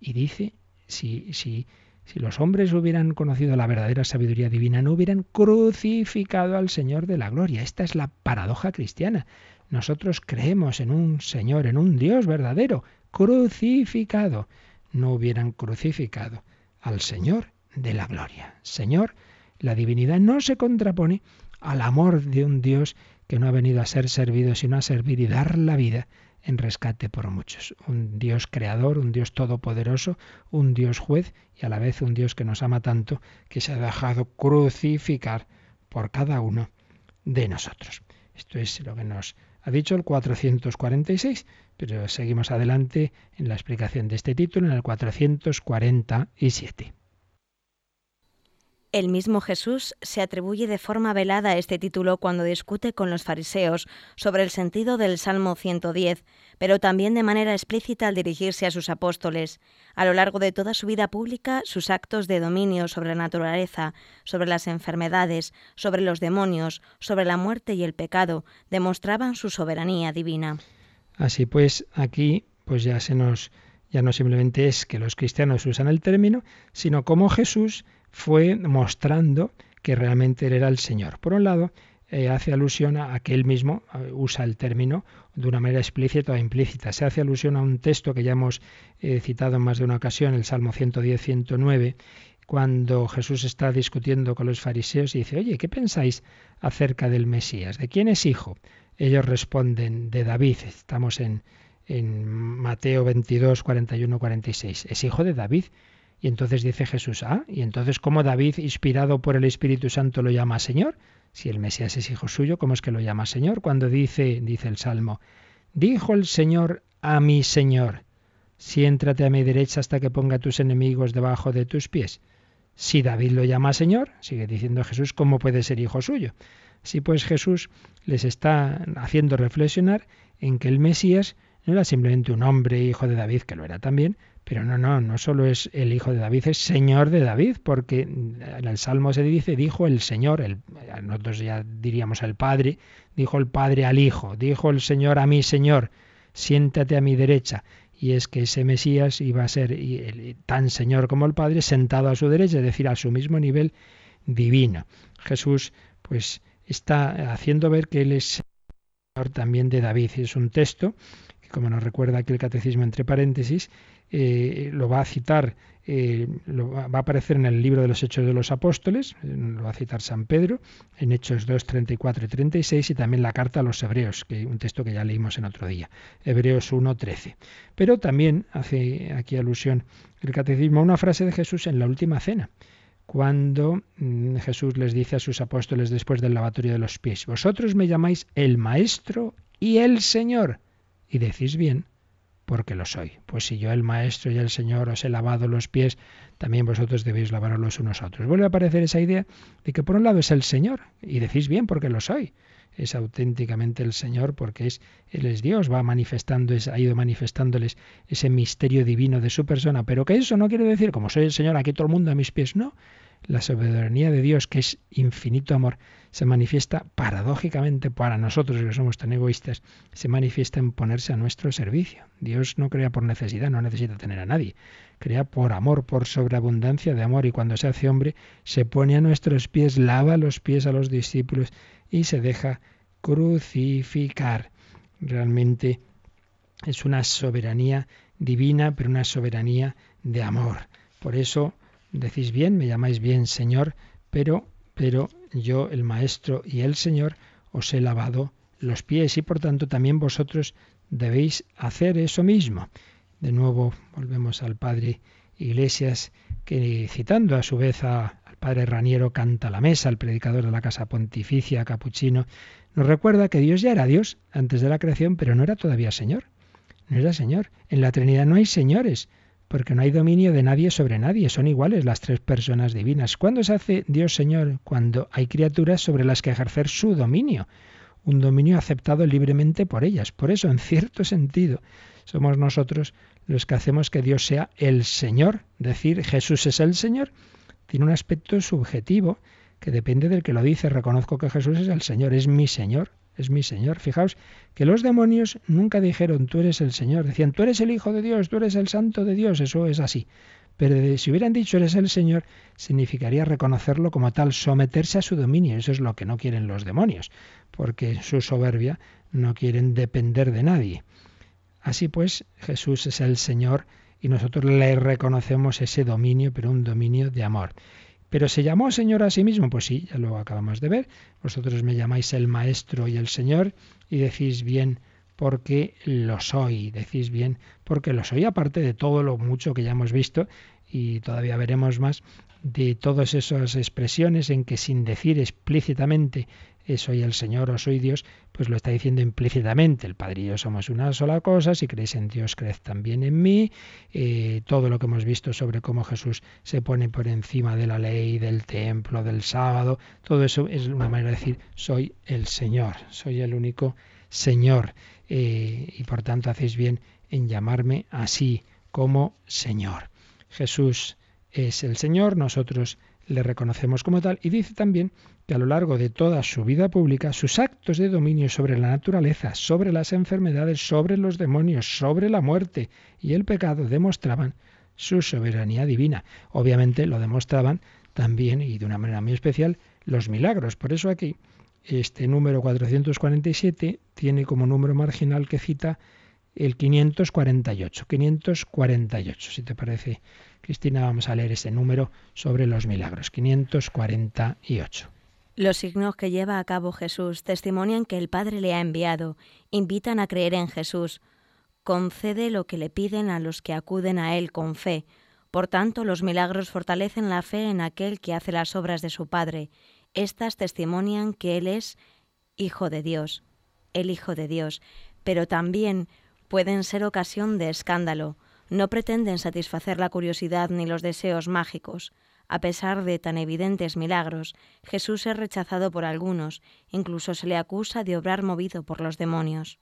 Y dice, si, si, si los hombres hubieran conocido la verdadera sabiduría divina, no hubieran crucificado al Señor de la gloria. Esta es la paradoja cristiana. Nosotros creemos en un Señor, en un Dios verdadero, crucificado. No hubieran crucificado al Señor de la gloria. Señor, la divinidad no se contrapone al amor de un Dios que no ha venido a ser servido, sino a servir y dar la vida en rescate por muchos. Un Dios creador, un Dios todopoderoso, un Dios juez y a la vez un Dios que nos ama tanto que se ha dejado crucificar por cada uno de nosotros. Esto es lo que nos ha dicho el 446, pero seguimos adelante en la explicación de este título en el 447. El mismo Jesús se atribuye de forma velada este título cuando discute con los fariseos sobre el sentido del Salmo 110, pero también de manera explícita al dirigirse a sus apóstoles. A lo largo de toda su vida pública, sus actos de dominio sobre la naturaleza, sobre las enfermedades, sobre los demonios, sobre la muerte y el pecado, demostraban su soberanía divina. Así pues, aquí pues ya se nos ya no simplemente es que los cristianos usan el término, sino como Jesús fue mostrando que realmente él era el Señor. Por un lado, eh, hace alusión a que él mismo eh, usa el término de una manera explícita o implícita. Se hace alusión a un texto que ya hemos eh, citado en más de una ocasión, el Salmo 110-109, cuando Jesús está discutiendo con los fariseos y dice, oye, ¿qué pensáis acerca del Mesías? ¿De quién es hijo? Ellos responden, de David. Estamos en, en Mateo 22, 41, 46. Es hijo de David. Y entonces dice Jesús, ah, y entonces ¿cómo David, inspirado por el Espíritu Santo, lo llama Señor? Si el Mesías es hijo suyo, ¿cómo es que lo llama Señor? Cuando dice, dice el Salmo, dijo el Señor a mi Señor, siéntrate a mi derecha hasta que ponga tus enemigos debajo de tus pies. Si David lo llama Señor, sigue diciendo Jesús, ¿cómo puede ser hijo suyo? Si pues Jesús les está haciendo reflexionar en que el Mesías no era simplemente un hombre hijo de David, que lo era también, pero no, no, no solo es el hijo de David, es señor de David, porque en el Salmo se dice, dijo el Señor, el, nosotros ya diríamos el Padre, dijo el Padre al Hijo, dijo el Señor a mi Señor, siéntate a mi derecha. Y es que ese Mesías iba a ser tan Señor como el Padre, sentado a su derecha, es decir, a su mismo nivel divino. Jesús, pues, está haciendo ver que Él es Señor también de David. Es un texto que, como nos recuerda aquí el Catecismo entre paréntesis, eh, lo va a citar, eh, lo va, a aparecer en el libro de los Hechos de los Apóstoles, lo va a citar San Pedro, en Hechos 2, 34 y 36, y también la carta a los Hebreos, que un texto que ya leímos en otro día, Hebreos 1, 13. Pero también hace aquí alusión el catecismo a una frase de Jesús en la última cena cuando mm, Jesús les dice a sus apóstoles después del lavatorio de los pies, vosotros me llamáis el Maestro y el Señor, y decís bien, porque lo soy. Pues si yo el Maestro y el Señor os he lavado los pies, también vosotros debéis lavaros los unos a otros. Vuelve a aparecer esa idea de que por un lado es el Señor, y decís bien porque lo soy. Es auténticamente el Señor porque es, Él es Dios, va manifestando, ha ido manifestándoles ese misterio divino de su persona, pero que eso no quiere decir, como soy el Señor, aquí todo el mundo a mis pies, no. La soberanía de Dios, que es infinito amor, se manifiesta paradójicamente para nosotros que somos tan egoístas, se manifiesta en ponerse a nuestro servicio. Dios no crea por necesidad, no necesita tener a nadie. Crea por amor, por sobreabundancia de amor y cuando se hace hombre se pone a nuestros pies, lava los pies a los discípulos y se deja crucificar. Realmente es una soberanía divina, pero una soberanía de amor. Por eso decís bien, me llamáis bien Señor, pero pero yo, el Maestro y el Señor, os he lavado los pies y por tanto también vosotros debéis hacer eso mismo. De nuevo volvemos al Padre Iglesias, que citando a su vez al Padre Raniero Canta la Mesa, el predicador de la Casa Pontificia Capuchino, nos recuerda que Dios ya era Dios antes de la creación, pero no era todavía Señor. No era Señor. En la Trinidad no hay señores, porque no hay dominio de nadie sobre nadie, son iguales las tres personas divinas. ¿Cuándo se hace Dios Señor? Cuando hay criaturas sobre las que ejercer su dominio, un dominio aceptado libremente por ellas. Por eso, en cierto sentido, somos nosotros los que hacemos que Dios sea el Señor. Decir Jesús es el Señor tiene un aspecto subjetivo que depende del que lo dice. Reconozco que Jesús es el Señor, es mi Señor es mi Señor. Fijaos que los demonios nunca dijeron tú eres el Señor, decían tú eres el Hijo de Dios, tú eres el Santo de Dios, eso es así. Pero si hubieran dicho eres el Señor, significaría reconocerlo como tal, someterse a su dominio. Eso es lo que no quieren los demonios, porque su soberbia no quieren depender de nadie. Así pues, Jesús es el Señor y nosotros le reconocemos ese dominio, pero un dominio de amor. Pero se llamó Señor a sí mismo, pues sí, ya lo acabamos de ver. Vosotros me llamáis el Maestro y el Señor y decís bien porque lo soy, decís bien porque lo soy, aparte de todo lo mucho que ya hemos visto y todavía veremos más de todas esas expresiones en que sin decir explícitamente soy el Señor o soy Dios, pues lo está diciendo implícitamente. El Padre y yo somos una sola cosa, si creéis en Dios, creed también en mí. Eh, todo lo que hemos visto sobre cómo Jesús se pone por encima de la ley, del templo, del sábado, todo eso es una manera de decir, soy el Señor, soy el único Señor. Eh, y por tanto hacéis bien en llamarme así como Señor. Jesús es el Señor, nosotros le reconocemos como tal y dice también que a lo largo de toda su vida pública sus actos de dominio sobre la naturaleza, sobre las enfermedades, sobre los demonios, sobre la muerte y el pecado demostraban su soberanía divina. Obviamente lo demostraban también y de una manera muy especial los milagros. Por eso aquí este número 447 tiene como número marginal que cita el 548. 548, si te parece, Cristina, vamos a leer ese número sobre los milagros. 548. Los signos que lleva a cabo Jesús testimonian que el Padre le ha enviado, invitan a creer en Jesús, concede lo que le piden a los que acuden a Él con fe. Por tanto, los milagros fortalecen la fe en aquel que hace las obras de su Padre. Estas testimonian que Él es Hijo de Dios, el Hijo de Dios, pero también pueden ser ocasión de escándalo. No pretenden satisfacer la curiosidad ni los deseos mágicos. A pesar de tan evidentes milagros, Jesús es rechazado por algunos, incluso se le acusa de obrar movido por los demonios.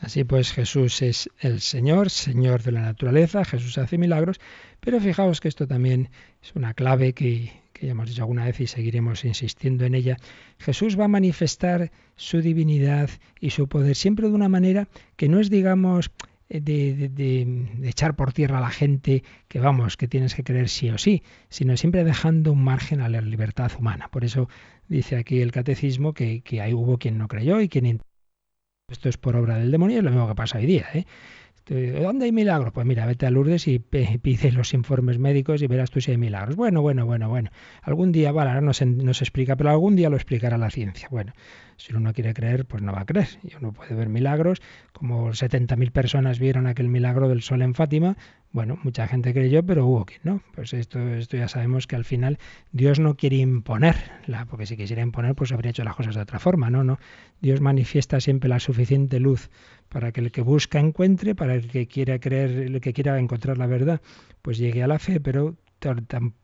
Así pues Jesús es el Señor, Señor de la naturaleza, Jesús hace milagros, pero fijaos que esto también es una clave que, que ya hemos dicho alguna vez y seguiremos insistiendo en ella. Jesús va a manifestar su divinidad y su poder siempre de una manera que no es, digamos, de, echar por tierra a la gente que vamos, que tienes que creer sí o sí, sino siempre dejando un margen a la libertad humana. Por eso dice aquí el catecismo que, que ahí hubo quien no creyó y quien... Esto es por obra del demonio, es lo mismo que pasa hoy día. ¿eh? ¿Dónde hay milagros? Pues mira, vete a Lourdes y pide los informes médicos y verás tú si hay milagros. Bueno, bueno, bueno, bueno. Algún día, vale, ahora no se, explica, pero algún día lo explicará la ciencia. Bueno, si uno no quiere creer, pues no va a creer. Y uno puede ver milagros, como 70.000 personas vieron aquel milagro del sol en Fátima. Bueno, mucha gente creyó, pero hubo quien no. Pues esto, esto ya sabemos que al final Dios no quiere imponerla, porque si quisiera imponer, pues habría hecho las cosas de otra forma. No, no. Dios manifiesta siempre la suficiente luz para que el que busca encuentre, para el que quiera creer, el que quiera encontrar la verdad, pues llegue a la fe, pero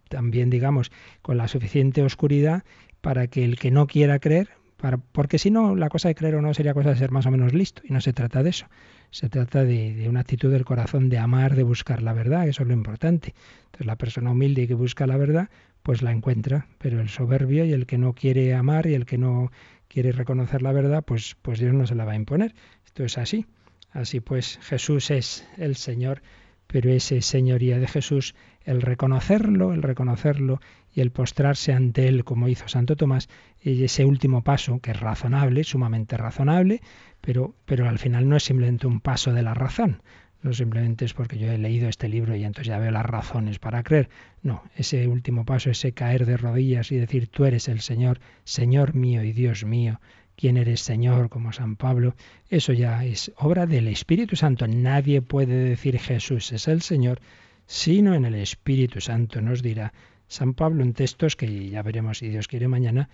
también, digamos, con la suficiente oscuridad para que el que no quiera creer, porque si no, la cosa de creer o no sería cosa de ser más o menos listo, y no se trata de eso. Se trata de, de, una actitud del corazón de amar, de buscar la verdad, eso es lo importante. Entonces la persona humilde que busca la verdad, pues la encuentra, pero el soberbio y el que no quiere amar y el que no quiere reconocer la verdad, pues, pues Dios no se la va a imponer es así. Así pues, Jesús es el Señor, pero ese señoría de Jesús, el reconocerlo, el reconocerlo y el postrarse ante Él, como hizo Santo Tomás, y ese último paso, que es razonable, sumamente razonable, pero, pero al final no es simplemente un paso de la razón, no simplemente es porque yo he leído este libro y entonces ya veo las razones para creer. No, ese último paso, ese caer de rodillas y decir, tú eres el Señor, Señor mío y Dios mío, quién eres Señor, como San Pablo, eso ya es obra del Espíritu Santo. Nadie puede decir Jesús es el Señor, sino en el Espíritu Santo, nos dirá San Pablo en textos que ya veremos si Dios quiere mañana,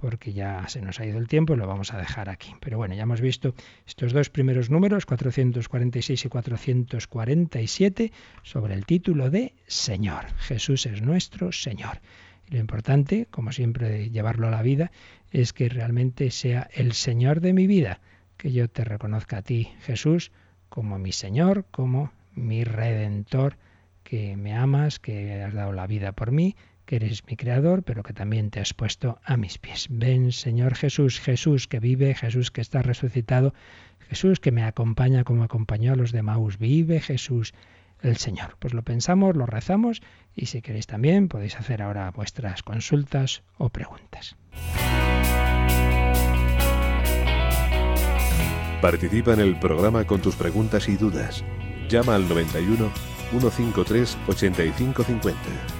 porque ya se nos ha ido el tiempo y lo vamos a dejar aquí. Pero bueno, ya hemos visto estos dos primeros números, 446 y 447, sobre el título de Señor. Jesús es nuestro Señor. Lo importante, como siempre, de llevarlo a la vida, es que realmente sea el Señor de mi vida, que yo te reconozca a ti, Jesús, como mi Señor, como mi Redentor, que me amas, que has dado la vida por mí, que eres mi Creador, pero que también te has puesto a mis pies. Ven, Señor Jesús, Jesús que vive, Jesús que está resucitado, Jesús que me acompaña como acompañó a los de Maús. Vive Jesús el Señor. Pues lo pensamos, lo rezamos y si queréis también podéis hacer ahora vuestras consultas o preguntas. Participa en el programa con tus preguntas y dudas. Llama al 91 153 8550.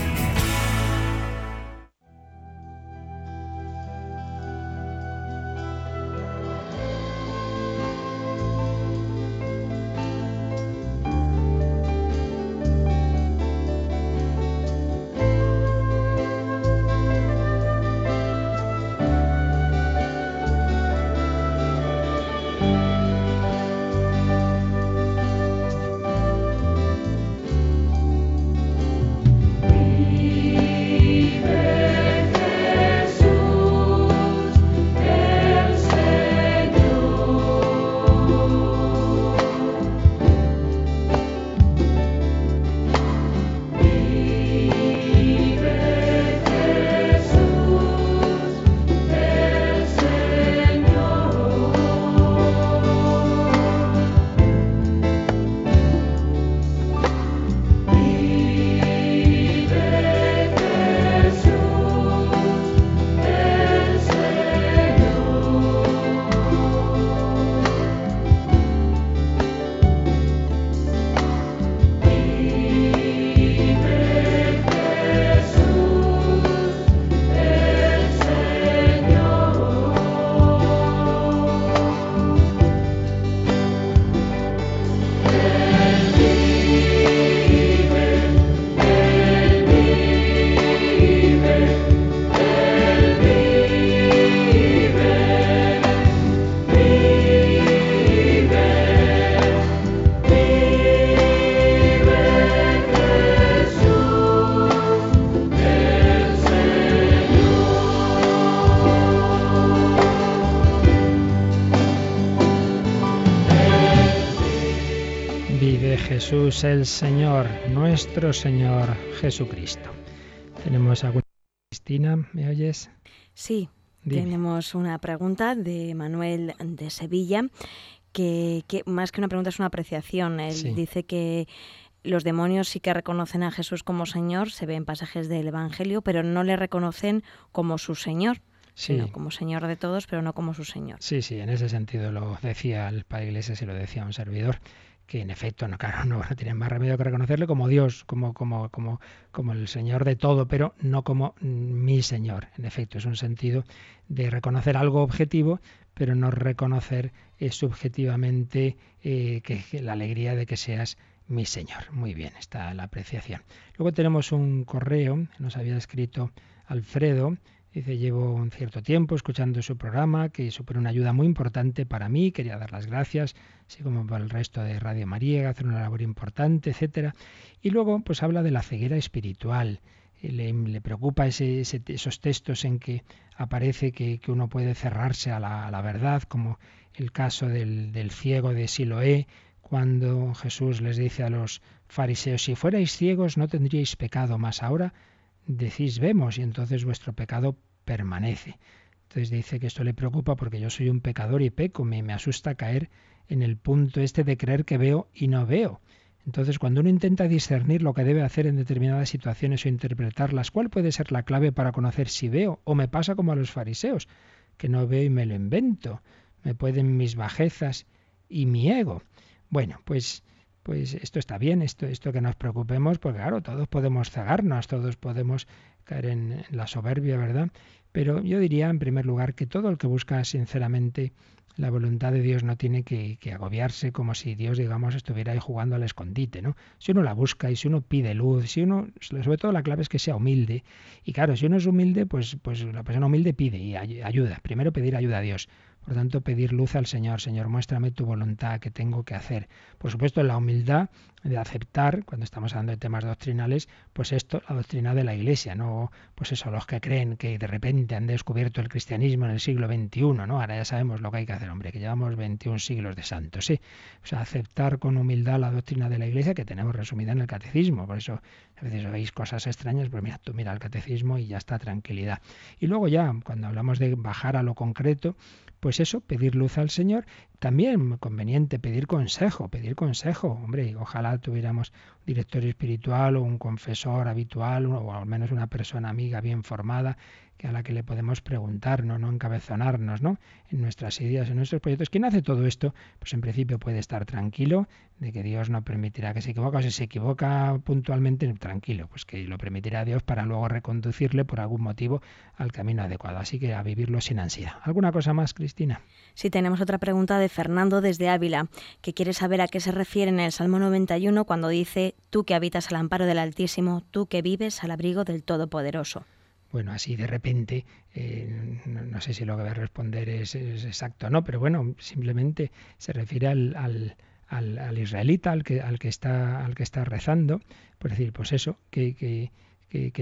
El Señor, nuestro Señor Jesucristo. Tenemos alguna Cristina, ¿me oyes? Sí, tenemos una pregunta de Manuel de Sevilla, que, más que una pregunta es una apreciación. Él dice que los demonios sí que reconocen a Jesús como Señor, se ve en pasajes del Evangelio, pero no le reconocen como su Señor. Sino como Señor de todos, pero no como su Señor. Sí, sí, en ese sentido lo decía el Padre Iglesias y lo decía un servidor que en efecto no, claro, no, tienen más remedio que reconocerle como Dios, como, como, como, como el Señor de todo, pero no como mi Señor. En efecto, es un sentido de reconocer algo objetivo, pero no reconocer eh, subjetivamente eh, que, la alegría de que seas mi Señor. Muy bien, está la apreciación. Luego tenemos un correo, nos había escrito Alfredo, Dice, llevo un cierto tiempo escuchando su programa, que supone una ayuda muy importante para mí, quería dar las gracias, así como para el resto de Radio María, hacer una labor importante, etcétera. Y luego, pues habla de la ceguera espiritual. Le, preocupa esos textos en que aparece que, uno puede cerrarse a la, verdad, como el caso del, del ciego de Siloé, cuando Jesús les dice a los fariseos, si fuerais ciegos no tendríais pecado, más ahora decís vemos y entonces vuestro pecado permanece. Entonces dice que esto le preocupa porque yo soy un pecador y peco, me, me asusta caer en el punto este de creer que veo y no veo. Entonces, cuando uno intenta discernir lo que debe hacer en determinadas situaciones o interpretarlas, ¿cuál puede ser la clave para conocer si veo? O me pasa como a los fariseos, que no veo y me lo invento. Me pueden mis bajezas y mi ego. Bueno, pues pues esto está bien, esto, esto que nos preocupemos, porque claro, todos podemos cegarnos, todos podemos caer en, la soberbia, ¿verdad? Pero yo diría, en primer lugar, que todo el que busca sinceramente la voluntad de Dios no tiene que, agobiarse como si Dios, digamos, estuviera ahí jugando al escondite, ¿no? Si uno la busca y si uno pide luz, si uno, sobre todo la clave es que sea humilde. Y claro, si uno es humilde, pues, pues la persona humilde pide y ayuda. Primero pedir ayuda a Dios. Por tanto, pedir luz al Señor. Señor, muéstrame tu voluntad, que tengo que hacer. Por supuesto, la humildad de aceptar, cuando estamos hablando de temas doctrinales, pues esto, la doctrina de la Iglesia, no pues eso, los que creen que de repente han descubierto el cristianismo en el siglo XXI, ¿no? Ahora ya sabemos lo que hay que hacer, hombre, que llevamos 21 siglos de santos, sí. O sea, aceptar con humildad la doctrina de la Iglesia que tenemos resumida en el catecismo. Por eso, a veces veis cosas extrañas, pues mira, tú mira el catecismo y ya está, tranquilidad. Y luego ya, cuando hablamos de bajar a lo concreto, pues eso, pedir luz al Señor. También conveniente pedir consejo, pedir consejo. Hombre, ojalá tuviéramos un director espiritual o un confesor habitual o al menos una persona amiga bien formada a la que le podemos preguntar, no, no encabezonarnos, ¿no? En nuestras ideas, en nuestros proyectos. Quien hace todo esto, pues en principio puede estar tranquilo de que Dios no permitirá que se equivoque, o si se equivoca puntualmente, tranquilo, pues que lo permitirá Dios para luego reconducirle por algún motivo al camino adecuado. Así que a vivirlo sin ansiedad. ¿Alguna cosa más, Cristina? Sí, tenemos otra pregunta de Fernando desde Ávila, que quiere saber a qué se refiere en el Salmo 91 cuando dice, tú que habitas al amparo del Altísimo, tú que vives al abrigo del Todopoderoso. Bueno, así de repente, eh, no, sé si lo que voy a responder es, exacto o no, pero bueno, simplemente se refiere al, al, al, israelita, al que, al, que está, al que está rezando, por decir, pues eso, que,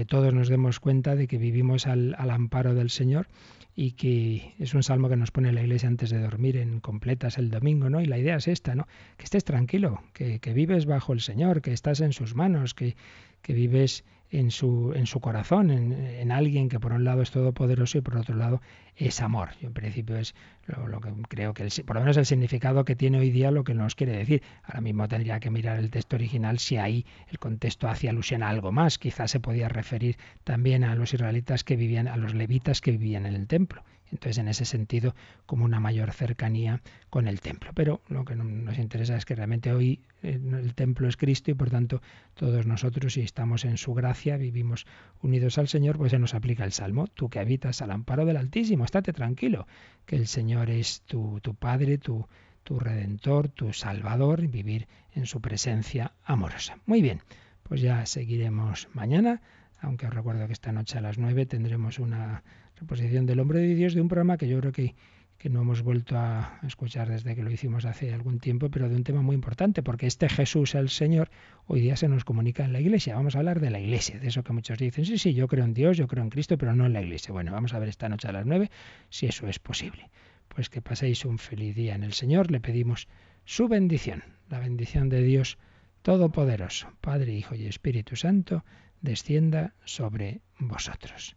todos nos demos cuenta de que vivimos al, al, amparo del Señor y que es un salmo que nos pone la iglesia antes de dormir en completas el domingo, ¿no? Y la idea es esta, ¿no? Que estés tranquilo, que, que vives bajo el Señor, que estás en sus manos, que, que vives en su, en su corazón, en, alguien que por un lado es todopoderoso y por otro lado es amor. Yo en principio es lo, que creo que por lo menos el significado que tiene hoy día lo que nos quiere decir. Ahora mismo tendría que mirar el texto original si ahí el contexto hacía alusión a algo más. Quizás se podía referir también a los israelitas que vivían, a los levitas que vivían en el templo. Entonces, en ese sentido, como una mayor cercanía con el templo. Pero lo que nos interesa es que realmente hoy eh, el templo es Cristo y por tanto todos nosotros, si estamos en su gracia, vivimos unidos al Señor, pues se nos aplica el Salmo. Tú que habitas al amparo del Altísimo, estate tranquilo, que el Señor es tu, tu Padre, tu, tu Redentor, tu Salvador, y vivir en su presencia amorosa. Muy bien, pues ya seguiremos mañana aunque os recuerdo que esta noche a las nueve tendremos una reposición del hombre de Dios de un programa que yo creo que, que no hemos vuelto a escuchar desde que lo hicimos hace algún tiempo, pero de un tema muy importante, porque este Jesús, el Señor, hoy día se nos comunica en la Iglesia. Vamos a hablar de la Iglesia, de eso que muchos dicen, sí, sí, yo creo en Dios, yo creo en Cristo, pero no en la Iglesia. Bueno, vamos a ver esta noche a las nueve si eso es posible. Pues que paséis un feliz día en el Señor, le pedimos su bendición, la bendición de Dios Todopoderoso, Padre, Hijo y Espíritu Santo, descienda sobre vosotros.